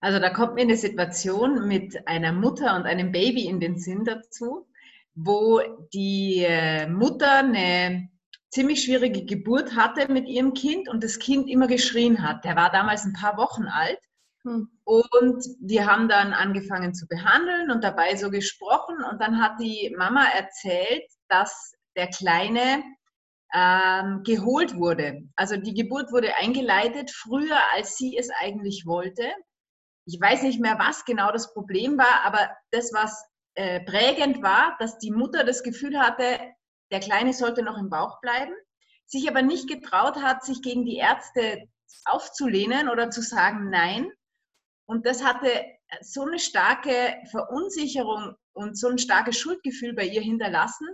Also da kommt mir eine Situation mit einer Mutter und einem Baby in den Sinn dazu, wo die äh, Mutter eine ziemlich schwierige Geburt hatte mit ihrem Kind und das Kind immer geschrien hat. Der war damals ein paar Wochen alt. Hm. Und wir haben dann angefangen zu behandeln und dabei so gesprochen. Und dann hat die Mama erzählt, dass der Kleine ähm, geholt wurde. Also die Geburt wurde eingeleitet früher, als sie es eigentlich wollte. Ich weiß nicht mehr, was genau das Problem war, aber das, was äh, prägend war, dass die Mutter das Gefühl hatte, der Kleine sollte noch im Bauch bleiben, sich aber nicht getraut hat, sich gegen die Ärzte aufzulehnen oder zu sagen Nein. Und das hatte so eine starke Verunsicherung und so ein starkes Schuldgefühl bei ihr hinterlassen,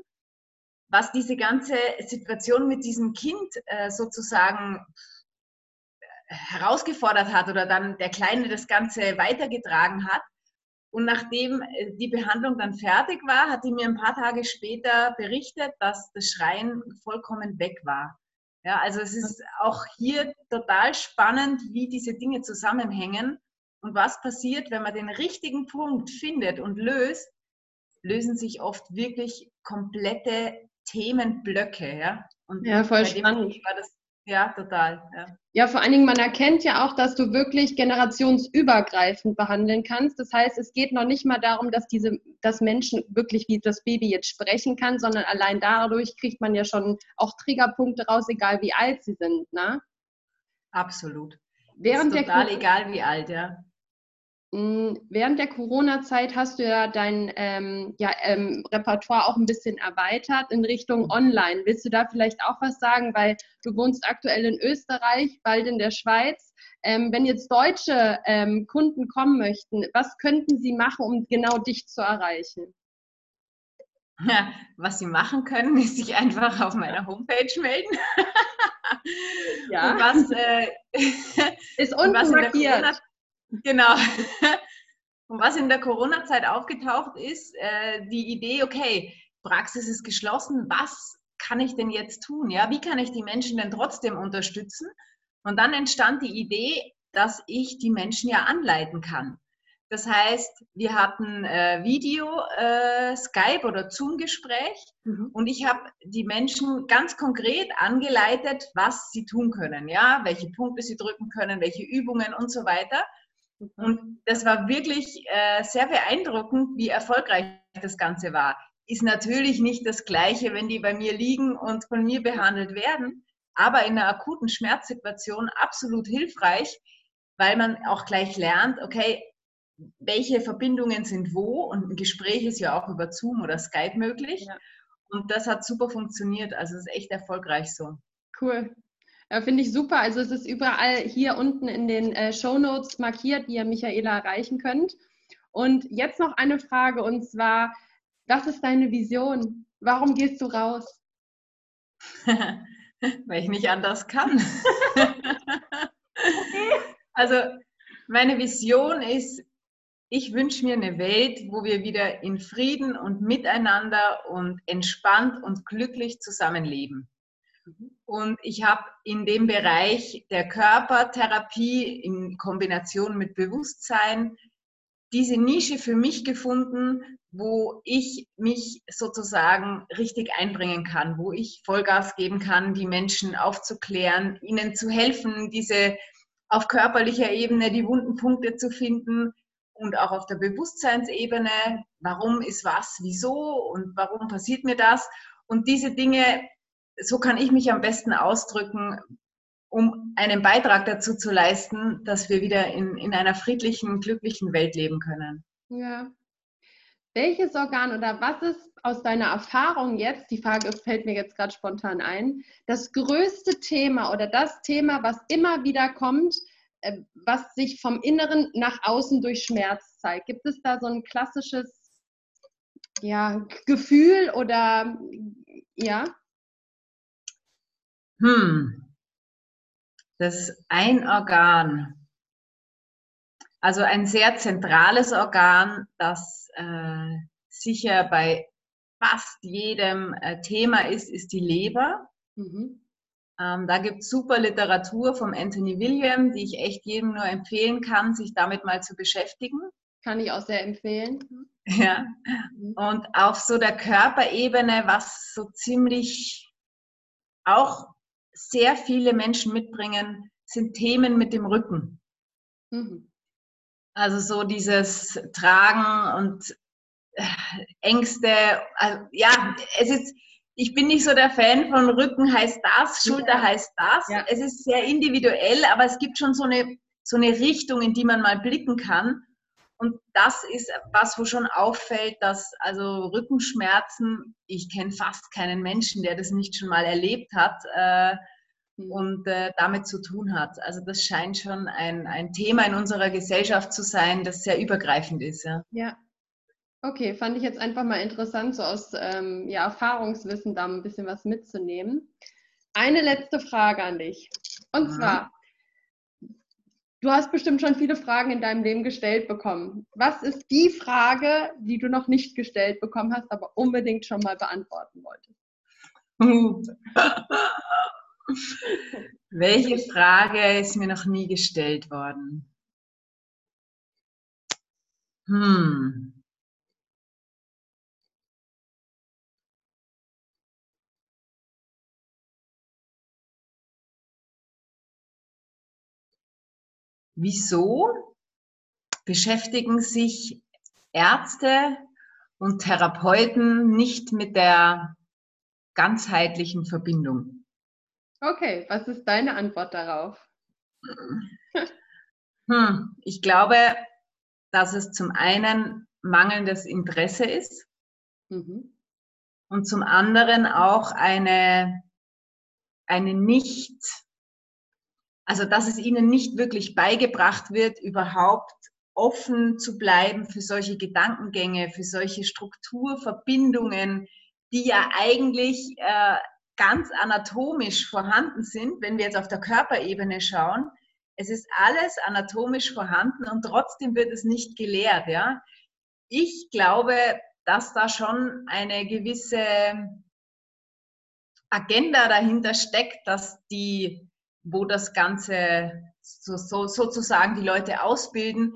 was diese ganze Situation mit diesem Kind äh, sozusagen herausgefordert hat oder dann der Kleine das Ganze weitergetragen hat. Und nachdem äh, die Behandlung dann fertig war, hat die mir ein paar Tage später berichtet, dass das Schreien vollkommen weg war. Ja, also es ist auch hier total spannend, wie diese Dinge zusammenhängen und was passiert, wenn man den richtigen Punkt findet und löst, lösen sich oft wirklich komplette Themenblöcke. Ja, und ja voll spannend. War das ja, total. Ja. ja, vor allen Dingen, man erkennt ja auch, dass du wirklich generationsübergreifend behandeln kannst. Das heißt, es geht noch nicht mal darum, dass diese, dass Menschen wirklich wie das Baby jetzt sprechen kann, sondern allein dadurch kriegt man ja schon auch Triggerpunkte raus, egal wie alt sie sind, ne? Absolut. Während total der egal wie alt, ja. Hm, während der Corona-Zeit hast du ja dein ähm, ja, ähm, Repertoire auch ein bisschen erweitert in Richtung Online. Willst du da vielleicht auch was sagen? Weil du wohnst aktuell in Österreich, bald in der Schweiz. Ähm, wenn jetzt deutsche ähm, Kunden kommen möchten, was könnten sie machen, um genau dich zu erreichen? Ja, was sie machen können, ist sich einfach auf meiner Homepage melden. ja. Und was äh, ist unten markiert. Genau. Und was in der Corona-Zeit aufgetaucht ist, äh, die Idee, okay, Praxis ist geschlossen, was kann ich denn jetzt tun? Ja, wie kann ich die Menschen denn trotzdem unterstützen? Und dann entstand die Idee, dass ich die Menschen ja anleiten kann. Das heißt, wir hatten äh, Video, äh, Skype oder Zoom-Gespräch mhm. und ich habe die Menschen ganz konkret angeleitet, was sie tun können, ja, welche Punkte sie drücken können, welche Übungen und so weiter. Und das war wirklich äh, sehr beeindruckend, wie erfolgreich das Ganze war. Ist natürlich nicht das Gleiche, wenn die bei mir liegen und von mir behandelt werden, aber in einer akuten Schmerzsituation absolut hilfreich, weil man auch gleich lernt, okay, welche Verbindungen sind wo und ein Gespräch ist ja auch über Zoom oder Skype möglich. Ja. Und das hat super funktioniert, also es ist echt erfolgreich so. Cool. Äh, Finde ich super. Also es ist überall hier unten in den äh, Show Notes markiert, wie ihr Michaela erreichen könnt. Und jetzt noch eine Frage und zwar, was ist deine Vision? Warum gehst du raus? Weil ich nicht anders kann. also meine Vision ist, ich wünsche mir eine Welt, wo wir wieder in Frieden und miteinander und entspannt und glücklich zusammenleben. Und ich habe in dem Bereich der Körpertherapie in Kombination mit Bewusstsein diese Nische für mich gefunden, wo ich mich sozusagen richtig einbringen kann, wo ich Vollgas geben kann, die Menschen aufzuklären, ihnen zu helfen, diese auf körperlicher Ebene die wunden Punkte zu finden und auch auf der Bewusstseinsebene, warum ist was, wieso und warum passiert mir das? Und diese Dinge so kann ich mich am besten ausdrücken, um einen Beitrag dazu zu leisten, dass wir wieder in, in einer friedlichen, glücklichen Welt leben können. Ja. Welches Organ oder was ist aus deiner Erfahrung jetzt, die Frage fällt mir jetzt gerade spontan ein, das größte Thema oder das Thema, was immer wieder kommt, äh, was sich vom Inneren nach außen durch Schmerz zeigt? Gibt es da so ein klassisches ja, Gefühl oder ja? Hm, das ist ein Organ. Also ein sehr zentrales Organ, das äh, sicher bei fast jedem äh, Thema ist, ist die Leber. Mhm. Ähm, da gibt es super Literatur vom Anthony William, die ich echt jedem nur empfehlen kann, sich damit mal zu beschäftigen. Kann ich auch sehr empfehlen. Ja. Mhm. Und auf so der Körperebene, was so ziemlich auch sehr viele Menschen mitbringen, sind Themen mit dem Rücken. Mhm. Also so dieses Tragen und äh, Ängste. Also, ja, es ist, ich bin nicht so der Fan von Rücken heißt das, Schulter ja. heißt das. Ja. Es ist sehr individuell, aber es gibt schon so eine, so eine Richtung, in die man mal blicken kann. Und das ist was, wo schon auffällt, dass also Rückenschmerzen, ich kenne fast keinen Menschen, der das nicht schon mal erlebt hat äh, mhm. und äh, damit zu tun hat. Also das scheint schon ein, ein Thema in unserer Gesellschaft zu sein, das sehr übergreifend ist. Ja. ja. Okay, fand ich jetzt einfach mal interessant, so aus ähm, ja, Erfahrungswissen da ein bisschen was mitzunehmen. Eine letzte Frage an dich. Und mhm. zwar, du hast bestimmt schon viele Fragen in deinem Leben gestellt bekommen. Was ist die Frage, die du noch nicht gestellt bekommen hast, aber unbedingt schon mal beantworten wolltest? Welche Frage ist mir noch nie gestellt worden? Hm. Wieso beschäftigen sich Ärzte und Therapeuten nicht mit der ganzheitlichen Verbindung? Okay, was ist deine Antwort darauf? Hm, ich glaube, dass es zum einen mangelndes Interesse ist mhm. und zum anderen auch eine, eine nicht also, dass es ihnen nicht wirklich beigebracht wird, überhaupt offen zu bleiben für solche Gedankengänge, für solche Strukturverbindungen, die ja eigentlich äh, ganz anatomisch vorhanden sind, wenn wir jetzt auf der Körperebene schauen. Es ist alles anatomisch vorhanden und trotzdem wird es nicht gelehrt. Ja? Ich glaube, dass da schon eine gewisse Agenda dahinter steckt, dass die wo das Ganze so, so, sozusagen die Leute ausbilden,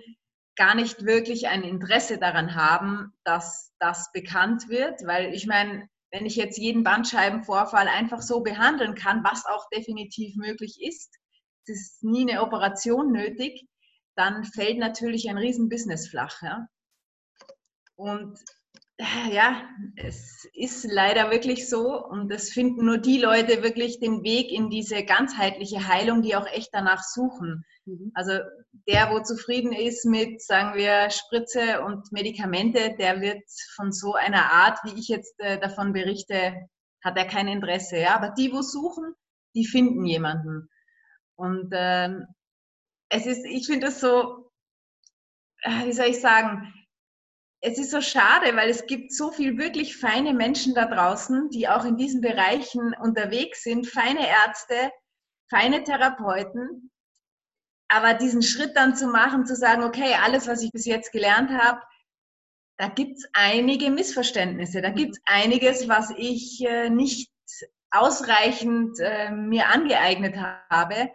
gar nicht wirklich ein Interesse daran haben, dass das bekannt wird. Weil ich meine, wenn ich jetzt jeden Bandscheibenvorfall einfach so behandeln kann, was auch definitiv möglich ist, es ist nie eine Operation nötig, dann fällt natürlich ein Riesenbusiness flach. Ja? Und ja, es ist leider wirklich so und es finden nur die Leute wirklich den Weg in diese ganzheitliche Heilung, die auch echt danach suchen. Mhm. Also der, wo zufrieden ist mit, sagen wir, Spritze und Medikamente, der wird von so einer Art, wie ich jetzt äh, davon berichte, hat er kein Interesse. Ja? Aber die, wo suchen, die finden jemanden. Und ähm, es ist, ich finde es so, äh, wie soll ich sagen, es ist so schade, weil es gibt so viel wirklich feine Menschen da draußen, die auch in diesen Bereichen unterwegs sind, feine Ärzte, feine Therapeuten. Aber diesen Schritt dann zu machen, zu sagen, okay, alles, was ich bis jetzt gelernt habe, da gibt es einige Missverständnisse, da gibt es einiges, was ich äh, nicht ausreichend äh, mir angeeignet habe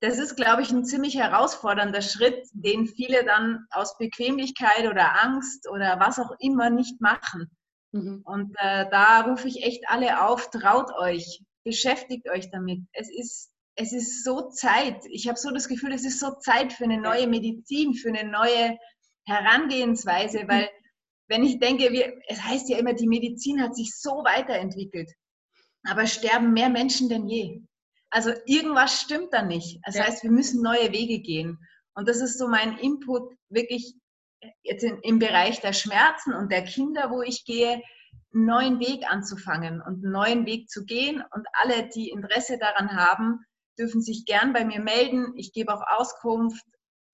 das ist, glaube ich, ein ziemlich herausfordernder Schritt, den viele dann aus Bequemlichkeit oder Angst oder was auch immer nicht machen. Mhm. Und äh, da rufe ich echt alle auf, traut euch, beschäftigt euch damit. Es ist, es ist so Zeit. Ich habe so das Gefühl, es ist so Zeit für eine neue Medizin, für eine neue Herangehensweise, mhm. weil wenn ich denke, wir, es heißt ja immer, die Medizin hat sich so weiterentwickelt, aber sterben mehr Menschen denn je. Also irgendwas stimmt da nicht. Das ja. heißt, wir müssen neue Wege gehen. Und das ist so mein Input wirklich jetzt in, im Bereich der Schmerzen und der Kinder, wo ich gehe, einen neuen Weg anzufangen und einen neuen Weg zu gehen. Und alle, die Interesse daran haben, dürfen sich gern bei mir melden. Ich gebe auch Auskunft.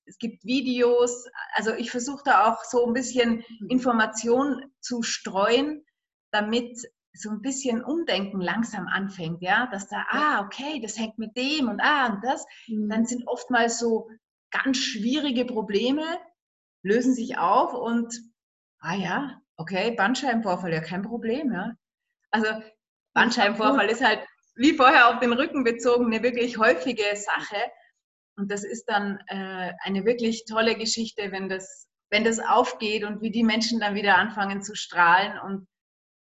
Es gibt Videos. Also ich versuche da auch so ein bisschen mhm. Information zu streuen, damit so ein bisschen Umdenken langsam anfängt, ja, dass da, ah, okay, das hängt mit dem und ah und das, mhm. dann sind oftmals so ganz schwierige Probleme, lösen sich auf und, ah ja, okay, Bandscheibenvorfall, ja, kein Problem, ja. Also Bandscheibenvorfall ist halt wie vorher auf den Rücken bezogen, eine wirklich häufige Sache. Und das ist dann äh, eine wirklich tolle Geschichte, wenn das, wenn das aufgeht und wie die Menschen dann wieder anfangen zu strahlen. Und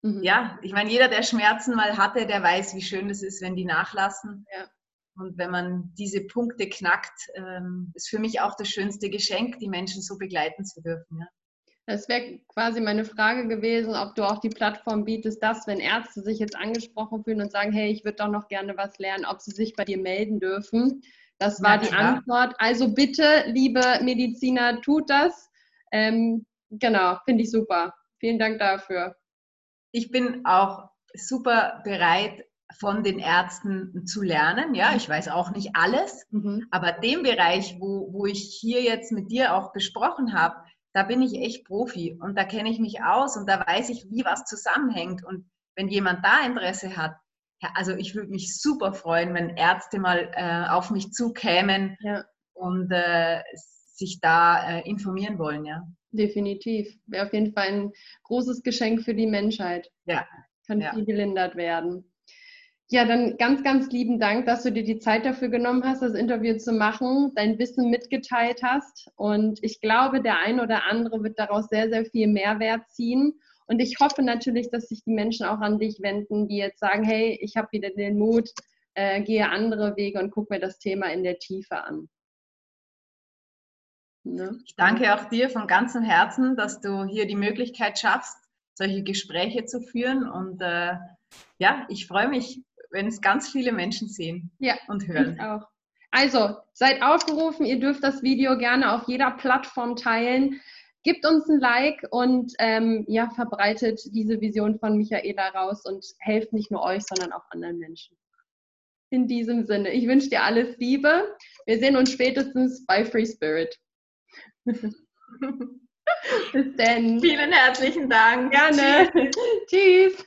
mhm. ja, ich meine, jeder, der Schmerzen mal hatte, der weiß, wie schön es ist, wenn die nachlassen. Ja. Und wenn man diese Punkte knackt, ähm, ist für mich auch das schönste Geschenk, die Menschen so begleiten zu dürfen. Ja. Das wäre quasi meine Frage gewesen, ob du auch die Plattform bietest, dass wenn Ärzte sich jetzt angesprochen fühlen und sagen, hey, ich würde doch noch gerne was lernen, ob sie sich bei dir melden dürfen. Das war ja, die Antwort. Also bitte, liebe Mediziner, tut das. Ähm, genau, finde ich super. Vielen Dank dafür. Ich bin auch super bereit, von den Ärzten zu lernen. Ja, ich weiß auch nicht alles, mhm. aber den Bereich, wo, wo ich hier jetzt mit dir auch besprochen habe, da bin ich echt Profi und da kenne ich mich aus und da weiß ich, wie was zusammenhängt. Und wenn jemand da Interesse hat, also ich würde mich super freuen, wenn Ärzte mal äh, auf mich zukämen ja. und äh, sich da äh, informieren wollen, ja. Definitiv. Wäre auf jeden Fall ein großes Geschenk für die Menschheit. Ja. Kann ja. viel gelindert werden. Ja, dann ganz, ganz lieben Dank, dass du dir die Zeit dafür genommen hast, das Interview zu machen, dein Wissen mitgeteilt hast. Und ich glaube, der ein oder andere wird daraus sehr, sehr viel Mehrwert ziehen. Und ich hoffe natürlich, dass sich die Menschen auch an dich wenden, die jetzt sagen, hey, ich habe wieder den Mut, äh, gehe andere Wege und gucke mir das Thema in der Tiefe an. Ne? Ich danke auch dir von ganzem Herzen, dass du hier die Möglichkeit schaffst, solche Gespräche zu führen. Und äh, ja, ich freue mich wenn es ganz viele Menschen sehen ja, und hören. Ich auch. Also, seid aufgerufen, ihr dürft das Video gerne auf jeder Plattform teilen. Gebt uns ein Like und ähm, ja, verbreitet diese Vision von Michaela raus und helft nicht nur euch, sondern auch anderen Menschen. In diesem Sinne, ich wünsche dir alles Liebe. Wir sehen uns spätestens bei Free Spirit. Bis dann. Vielen herzlichen Dank. Gerne. Tschüss.